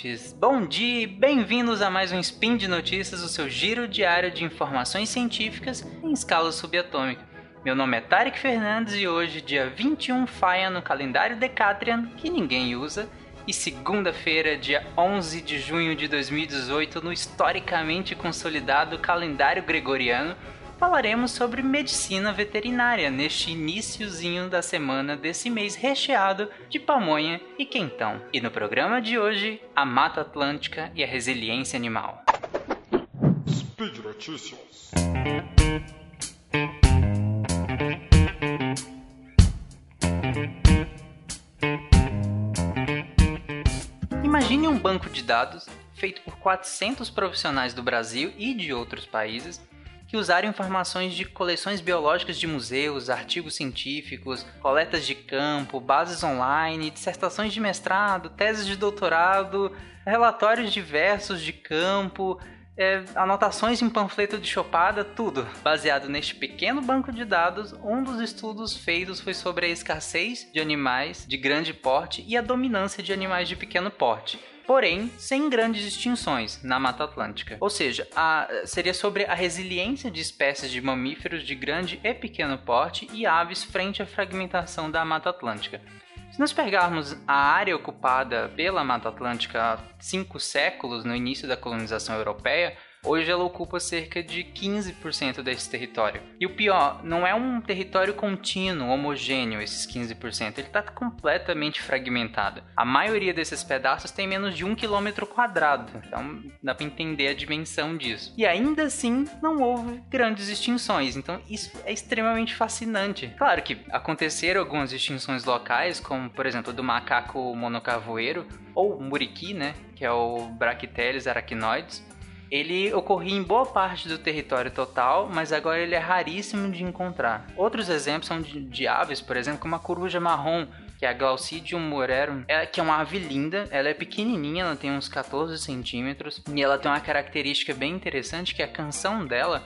ouvintes! Bom dia e bem-vindos a mais um Spin de Notícias, o seu giro diário de informações científicas em escala subatômica. Meu nome é Tarek Fernandes e hoje, dia 21 Faia no calendário Decatrian, que ninguém usa, e segunda-feira, dia 11 de junho de 2018, no historicamente consolidado calendário gregoriano, falaremos sobre medicina veterinária neste iníciozinho da semana desse mês recheado de pamonha e quentão. E no programa de hoje, a Mata Atlântica e a resiliência animal. Speed Notícias. Imagine um banco de dados feito por 400 profissionais do Brasil e de outros países que usaram informações de coleções biológicas de museus, artigos científicos, coletas de campo, bases online, dissertações de mestrado, teses de doutorado, relatórios diversos de campo, é, anotações em panfleto de chopada, tudo. Baseado neste pequeno banco de dados, um dos estudos feitos foi sobre a escassez de animais de grande porte e a dominância de animais de pequeno porte porém sem grandes extinções na Mata Atlântica. Ou seja, a, seria sobre a resiliência de espécies de mamíferos de grande e pequeno porte e aves frente à fragmentação da Mata Atlântica. Nós pegarmos a área ocupada pela Mata Atlântica há cinco séculos, no início da colonização europeia, Hoje ela ocupa cerca de 15% desse território. E o pior, não é um território contínuo, homogêneo, esses 15%. Ele está completamente fragmentado. A maioria desses pedaços tem menos de um quilômetro quadrado. Então dá para entender a dimensão disso. E ainda assim, não houve grandes extinções. Então isso é extremamente fascinante. Claro que aconteceram algumas extinções locais, como por exemplo do macaco monocavoeiro, ou muriqui, né? Que é o Brachyteles arachnoides ele ocorria em boa parte do território total, mas agora ele é raríssimo de encontrar. Outros exemplos são de, de aves, por exemplo, como a coruja marrom, que é a Glaucidium morerum, é, que é uma ave linda, ela é pequenininha, ela tem uns 14 centímetros, e ela tem uma característica bem interessante, que a canção dela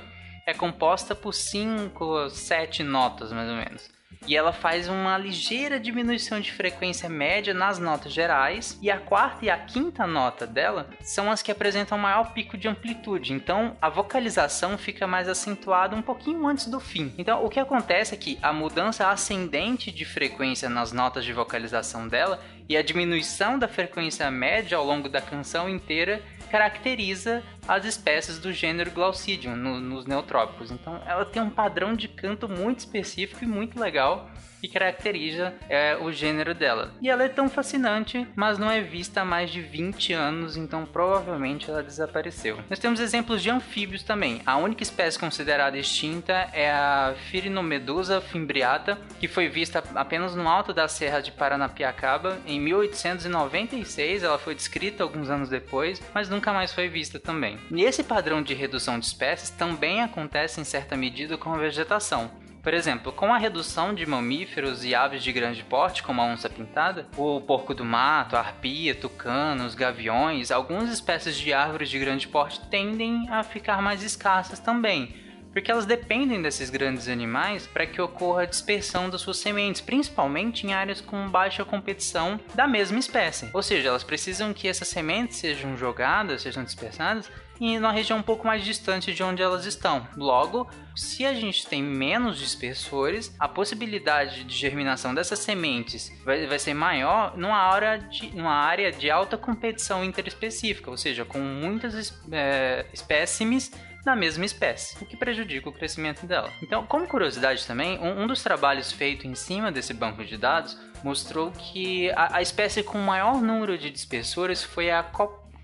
é composta por 5, 7 notas, mais ou menos e ela faz uma ligeira diminuição de frequência média nas notas gerais, e a quarta e a quinta nota dela são as que apresentam maior pico de amplitude, então a vocalização fica mais acentuada um pouquinho antes do fim. Então o que acontece é que a mudança ascendente de frequência nas notas de vocalização dela e a diminuição da frequência média ao longo da canção inteira caracteriza as espécies do gênero Glaucidium no, nos neotrópicos. Então ela tem um padrão de canto muito específico e muito legal que caracteriza é, o gênero dela. E ela é tão fascinante, mas não é vista há mais de 20 anos, então provavelmente ela desapareceu. Nós temos exemplos de anfíbios também. A única espécie considerada extinta é a Phrynomedusa fimbriata, que foi vista apenas no alto da Serra de Paranapiacaba em 1896. Ela foi descrita alguns anos depois, mas nunca mais foi vista também. E esse padrão de redução de espécies também acontece em certa medida com a vegetação. Por exemplo, com a redução de mamíferos e aves de grande porte, como a onça pintada, o porco do mato, a arpia, tucanos, gaviões, algumas espécies de árvores de grande porte tendem a ficar mais escassas também, porque elas dependem desses grandes animais para que ocorra a dispersão das suas sementes, principalmente em áreas com baixa competição da mesma espécie. Ou seja, elas precisam que essas sementes sejam jogadas, sejam dispersadas e numa região um pouco mais distante de onde elas estão. Logo, se a gente tem menos dispersores, a possibilidade de germinação dessas sementes vai, vai ser maior numa área, de, numa área de alta competição interespecífica, ou seja, com muitas é, espécimes da mesma espécie, o que prejudica o crescimento dela. Então, como curiosidade também, um, dos trabalhos feito em cima desse banco de dados mostrou que a, a espécie com maior número de dispersores foi a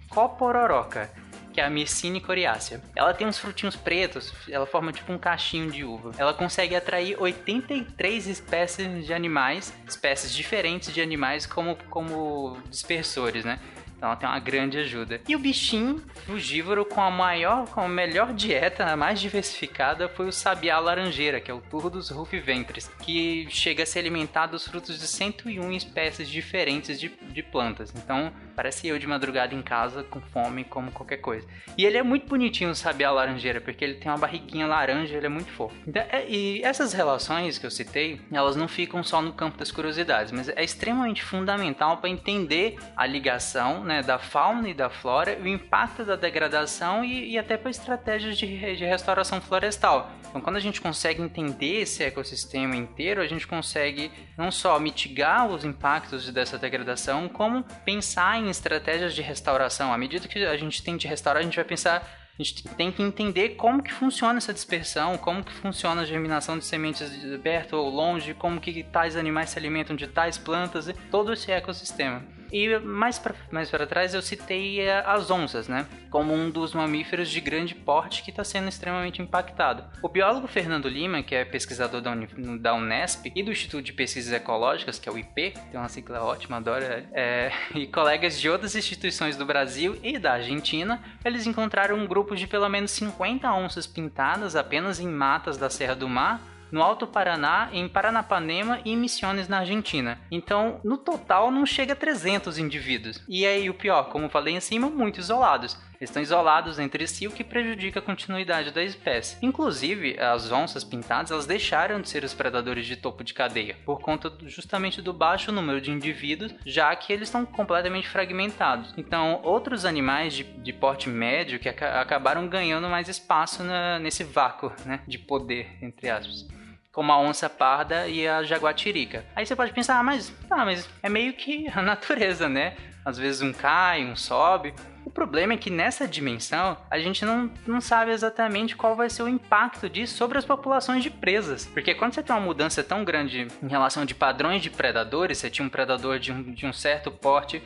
Copororoca, que é a Myrcine coriácea. Ela tem uns frutinhos pretos, ela forma tipo um cachinho de uva. Ela consegue atrair 83 espécies de animais, espécies diferentes de animais como, como dispersores, né? Então ela tem uma grande ajuda. E o bichinho frugívoro com a maior, com a melhor dieta, a mais diversificada, foi o sabiá laranjeira, que é o Turdus rufiventris, que chega a se alimentar dos frutos de 101 espécies diferentes de, de plantas. Então parece eu de madrugada em casa com fome, como qualquer coisa. E ele é muito bonitinho, o sabiá laranjeira, porque ele tem uma barriguinha laranja, ele é muito fofo. Então, é, e essas relações que eu citei, elas não ficam só no campo das curiosidades, mas é extremamente fundamental para entender a ligação né, da fauna e da flora, o impacto da degradação e, e até para estratégias de, de restauração florestal. Então, quando a gente consegue entender esse ecossistema inteiro, a gente consegue não só mitigar os impactos dessa degradação, como pensar em estratégias de restauração. À medida que a gente tem de restaurar, a gente vai pensar a gente tem que entender como que funciona essa dispersão, como que funciona a germinação de sementes perto ou longe, como que tais animais se alimentam de tais plantas, todo esse ecossistema. E mais para mais trás eu citei eh, as onças, né? Como um dos mamíferos de grande porte que está sendo extremamente impactado. O biólogo Fernando Lima, que é pesquisador da, da Unesp e do Instituto de Pesquisas Ecológicas, que é o IP, tem uma sigla ótima, adoro, é, e colegas de outras instituições do Brasil e da Argentina, eles encontraram um grupo de pelo menos 50 onças pintadas apenas em matas da Serra do Mar no Alto Paraná, em Paranapanema e em Misiones na Argentina. Então, no total, não chega a 300 indivíduos. E aí, o pior, como falei em cima, muito isolados. Eles estão isolados entre si, o que prejudica a continuidade da espécie. Inclusive, as onças pintadas elas deixaram de ser os predadores de topo de cadeia, por conta justamente do baixo número de indivíduos, já que eles estão completamente fragmentados. Então, outros animais de, de porte médio que ac acabaram ganhando mais espaço na, nesse vácuo né, de poder, entre aspas como a onça parda e a jaguatirica. Aí você pode pensar, ah, mas, ah, mas é meio que a natureza, né? Às vezes um cai, um sobe. O problema é que nessa dimensão a gente não, não sabe exatamente qual vai ser o impacto disso sobre as populações de presas. Porque quando você tem uma mudança tão grande em relação de padrões de predadores, você tinha um predador de um, de um certo porte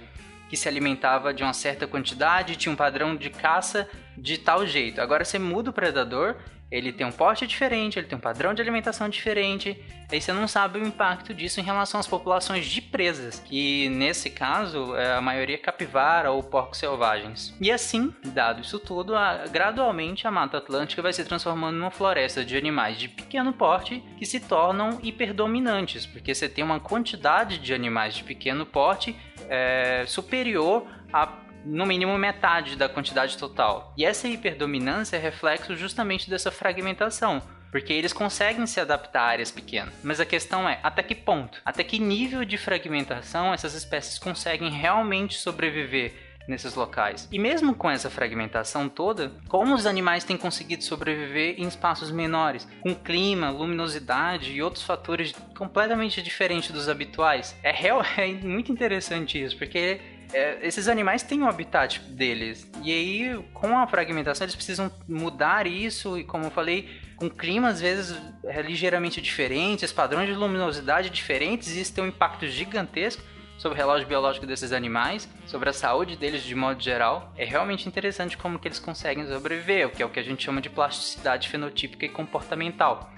que se alimentava de uma certa quantidade, tinha um padrão de caça de tal jeito. Agora você muda o predador ele tem um porte diferente, ele tem um padrão de alimentação diferente, aí você não sabe o impacto disso em relação às populações de presas, que nesse caso é a maioria capivara ou porcos selvagens. E assim, dado isso tudo, a, gradualmente a Mata Atlântica vai se transformando numa floresta de animais de pequeno porte que se tornam hiperdominantes, porque você tem uma quantidade de animais de pequeno porte é, superior a no mínimo metade da quantidade total. E essa hiperdominância é reflexo justamente dessa fragmentação, porque eles conseguem se adaptar a áreas pequenas. Mas a questão é até que ponto, até que nível de fragmentação essas espécies conseguem realmente sobreviver nesses locais. E mesmo com essa fragmentação toda, como os animais têm conseguido sobreviver em espaços menores, com clima, luminosidade e outros fatores completamente diferentes dos habituais? É, real, é muito interessante isso, porque é, esses animais têm o um habitat deles. E aí, com a fragmentação, eles precisam mudar isso. E como eu falei, com climas às vezes é, ligeiramente diferentes, padrões de luminosidade diferentes, e isso tem um impacto gigantesco sobre o relógio biológico desses animais, sobre a saúde deles de modo geral. É realmente interessante como que eles conseguem sobreviver, o que é o que a gente chama de plasticidade fenotípica e comportamental.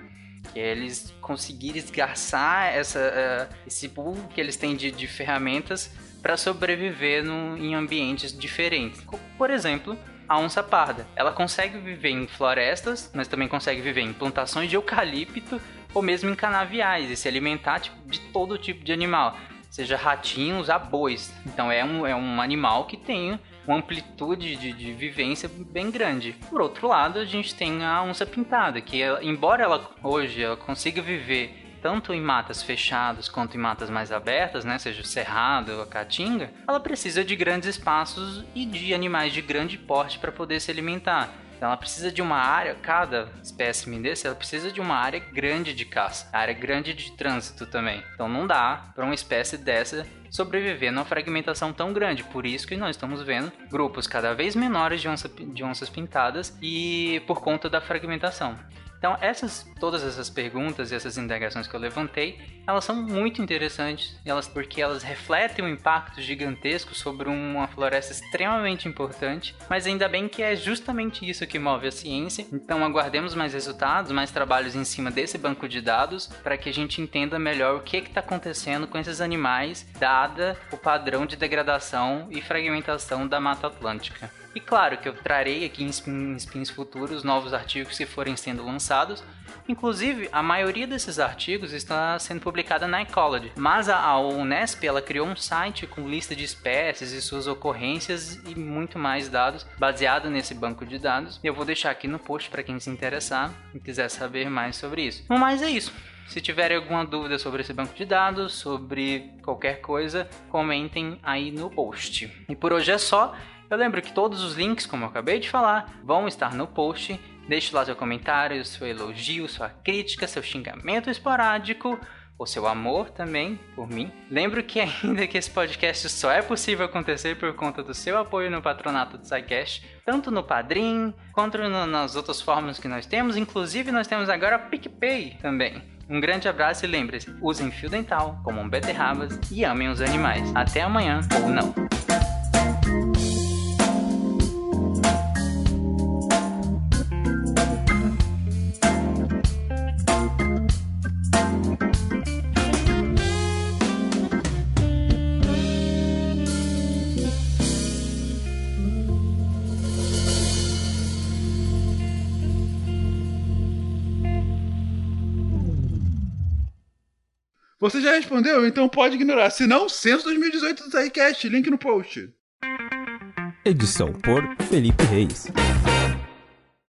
Que é eles conseguirem esgarçar essa, uh, esse pool que eles têm de, de ferramentas para sobreviver no, em ambientes diferentes. Por exemplo, a onça parda. Ela consegue viver em florestas, mas também consegue viver em plantações de eucalipto ou mesmo em canaviais e se alimentar tipo, de todo tipo de animal, seja ratinhos a bois. Então é um, é um animal que tem uma amplitude de, de vivência bem grande. Por outro lado, a gente tem a onça pintada, que ela, embora ela hoje ela consiga viver tanto em matas fechadas quanto em matas mais abertas, né, seja o cerrado ou a caatinga, ela precisa de grandes espaços e de animais de grande porte para poder se alimentar. Então ela precisa de uma área, cada espécime desse, ela precisa de uma área grande de caça, área grande de trânsito também. Então não dá para uma espécie dessa sobreviver numa fragmentação tão grande. Por isso que nós estamos vendo grupos cada vez menores de, onça, de onças pintadas e por conta da fragmentação. Então, essas, todas essas perguntas e essas indagações que eu levantei, elas são muito interessantes, elas porque elas refletem um impacto gigantesco sobre uma floresta extremamente importante, mas ainda bem que é justamente isso que move a ciência. Então, aguardemos mais resultados, mais trabalhos em cima desse banco de dados, para que a gente entenda melhor o que está acontecendo com esses animais, dada o padrão de degradação e fragmentação da Mata Atlântica. E claro que eu trarei aqui em spins futuros novos artigos que forem sendo lançados. Inclusive, a maioria desses artigos está sendo publicada na Ecology, mas a Unesp ela criou um site com lista de espécies e suas ocorrências e muito mais dados baseado nesse banco de dados. Eu vou deixar aqui no post para quem se interessar e quiser saber mais sobre isso. Mas é isso. Se tiverem alguma dúvida sobre esse banco de dados, sobre qualquer coisa, comentem aí no post. E por hoje é só. Eu lembro que todos os links, como eu acabei de falar, vão estar no post. Deixe lá seu comentário, seu elogio, sua crítica, seu xingamento esporádico ou seu amor também por mim. Lembro que ainda que esse podcast só é possível acontecer por conta do seu apoio no patronato do SciCast, tanto no Padrim quanto no, nas outras formas que nós temos, inclusive nós temos agora PicPay também. Um grande abraço e lembre-se, usem fio dental, comam beterrabas e amem os animais. Até amanhã ou não. Você já respondeu? Então pode ignorar. Se não, censo 2018 do TRCast, link no post. Edição por Felipe Reis.